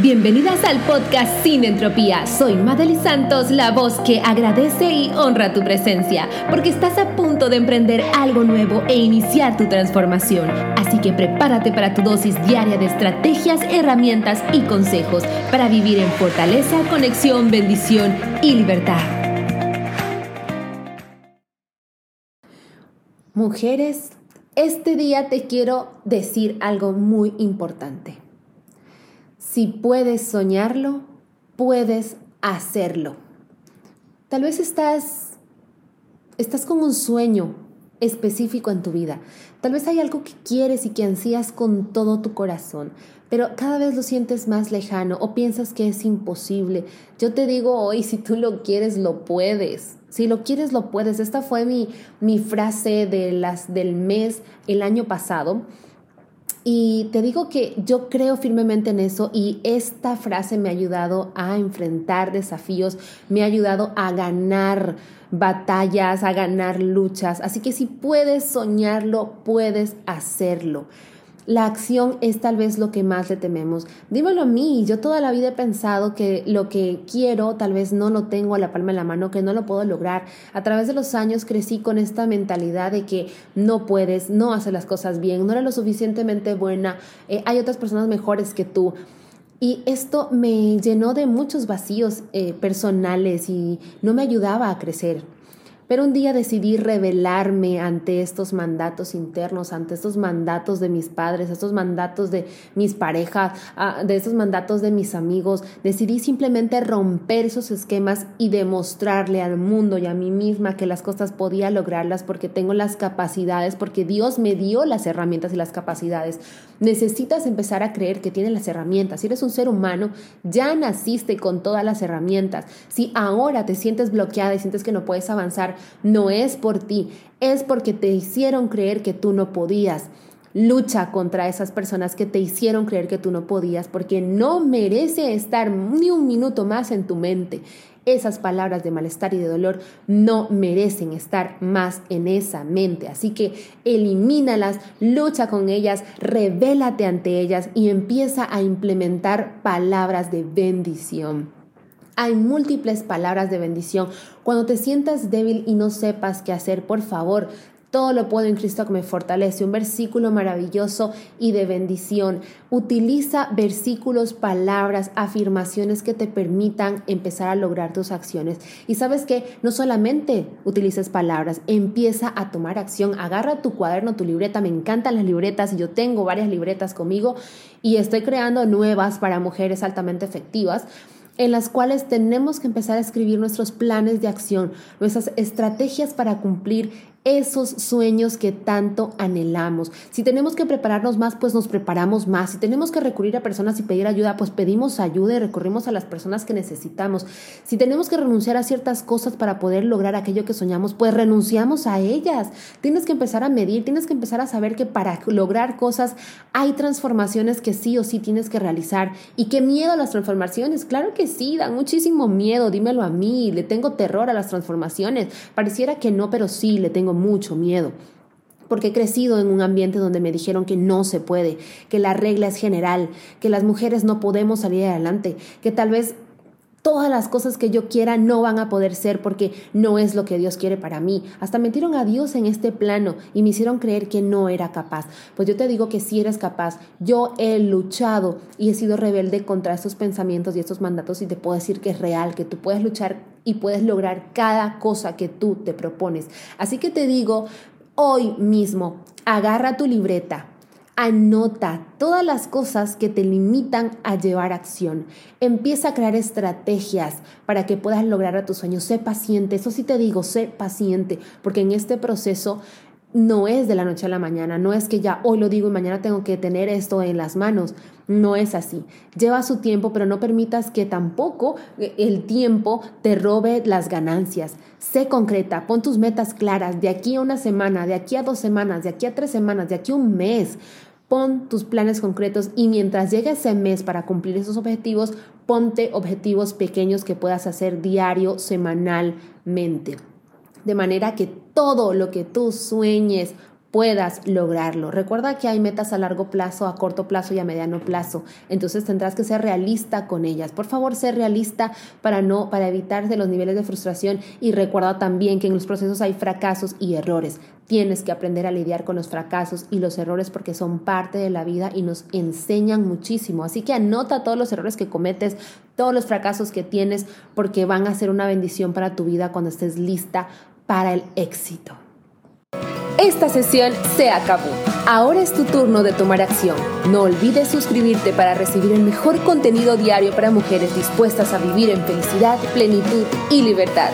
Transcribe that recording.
Bienvenidas al podcast Sin Entropía. Soy Madely Santos, la voz que agradece y honra tu presencia, porque estás a punto de emprender algo nuevo e iniciar tu transformación. Así que prepárate para tu dosis diaria de estrategias, herramientas y consejos para vivir en fortaleza, conexión, bendición y libertad. Mujeres, este día te quiero decir algo muy importante. Si puedes soñarlo, puedes hacerlo. Tal vez estás, estás con un sueño específico en tu vida. Tal vez hay algo que quieres y que ansías con todo tu corazón, pero cada vez lo sientes más lejano o piensas que es imposible. Yo te digo hoy, si tú lo quieres, lo puedes. Si lo quieres, lo puedes. Esta fue mi, mi frase de las, del mes el año pasado. Y te digo que yo creo firmemente en eso y esta frase me ha ayudado a enfrentar desafíos, me ha ayudado a ganar batallas, a ganar luchas. Así que si puedes soñarlo, puedes hacerlo. La acción es tal vez lo que más le tememos. Dímelo a mí, yo toda la vida he pensado que lo que quiero tal vez no lo tengo a la palma de la mano, que no lo puedo lograr. A través de los años crecí con esta mentalidad de que no puedes, no haces las cosas bien, no eres lo suficientemente buena, eh, hay otras personas mejores que tú. Y esto me llenó de muchos vacíos eh, personales y no me ayudaba a crecer. Pero un día decidí rebelarme ante estos mandatos internos, ante estos mandatos de mis padres, estos mandatos de mis parejas, ah, de estos mandatos de mis amigos. Decidí simplemente romper esos esquemas y demostrarle al mundo y a mí misma que las cosas podía lograrlas porque tengo las capacidades, porque Dios me dio las herramientas y las capacidades. Necesitas empezar a creer que tienes las herramientas. Si eres un ser humano, ya naciste con todas las herramientas. Si ahora te sientes bloqueada y sientes que no puedes avanzar, no es por ti, es porque te hicieron creer que tú no podías. Lucha contra esas personas que te hicieron creer que tú no podías, porque no merece estar ni un minuto más en tu mente. Esas palabras de malestar y de dolor no merecen estar más en esa mente. Así que elimínalas, lucha con ellas, revélate ante ellas y empieza a implementar palabras de bendición. Hay múltiples palabras de bendición. Cuando te sientas débil y no sepas qué hacer, por favor, todo lo puedo en Cristo que me fortalece. Un versículo maravilloso y de bendición. Utiliza versículos, palabras, afirmaciones que te permitan empezar a lograr tus acciones. Y sabes que no solamente utilices palabras, empieza a tomar acción. Agarra tu cuaderno, tu libreta. Me encantan las libretas yo tengo varias libretas conmigo y estoy creando nuevas para mujeres altamente efectivas en las cuales tenemos que empezar a escribir nuestros planes de acción, nuestras estrategias para cumplir esos sueños que tanto anhelamos. Si tenemos que prepararnos más, pues nos preparamos más. Si tenemos que recurrir a personas y pedir ayuda, pues pedimos ayuda y recurrimos a las personas que necesitamos. Si tenemos que renunciar a ciertas cosas para poder lograr aquello que soñamos, pues renunciamos a ellas. Tienes que empezar a medir, tienes que empezar a saber que para lograr cosas hay transformaciones que sí o sí tienes que realizar. ¿Y qué miedo a las transformaciones? Claro que sí, dan muchísimo miedo, dímelo a mí, le tengo terror a las transformaciones. Pareciera que no, pero sí, le tengo mucho miedo porque he crecido en un ambiente donde me dijeron que no se puede, que la regla es general, que las mujeres no podemos salir adelante, que tal vez todas las cosas que yo quiera no van a poder ser porque no es lo que Dios quiere para mí. Hasta metieron a Dios en este plano y me hicieron creer que no era capaz. Pues yo te digo que sí eres capaz. Yo he luchado y he sido rebelde contra estos pensamientos y estos mandatos y te puedo decir que es real, que tú puedes luchar y puedes lograr cada cosa que tú te propones. Así que te digo, hoy mismo, agarra tu libreta, Anota todas las cosas que te limitan a llevar acción. Empieza a crear estrategias para que puedas lograr a tus sueños. Sé paciente, eso sí te digo, sé paciente, porque en este proceso no es de la noche a la mañana, no es que ya hoy lo digo y mañana tengo que tener esto en las manos, no es así. Lleva su tiempo, pero no permitas que tampoco eh, el tiempo te robe las ganancias. Sé concreta, pon tus metas claras de aquí a una semana, de aquí a dos semanas, de aquí a tres semanas, de aquí a un mes. Pon tus planes concretos y mientras llegue ese mes para cumplir esos objetivos, ponte objetivos pequeños que puedas hacer diario, semanalmente de manera que todo lo que tú sueñes puedas lograrlo. Recuerda que hay metas a largo plazo, a corto plazo y a mediano plazo. Entonces tendrás que ser realista con ellas. Por favor, ser realista para no para evitar los niveles de frustración y recuerda también que en los procesos hay fracasos y errores. Tienes que aprender a lidiar con los fracasos y los errores porque son parte de la vida y nos enseñan muchísimo. Así que anota todos los errores que cometes, todos los fracasos que tienes porque van a ser una bendición para tu vida cuando estés lista para el éxito. Esta sesión se acabó. Ahora es tu turno de tomar acción. No olvides suscribirte para recibir el mejor contenido diario para mujeres dispuestas a vivir en felicidad, plenitud y libertad.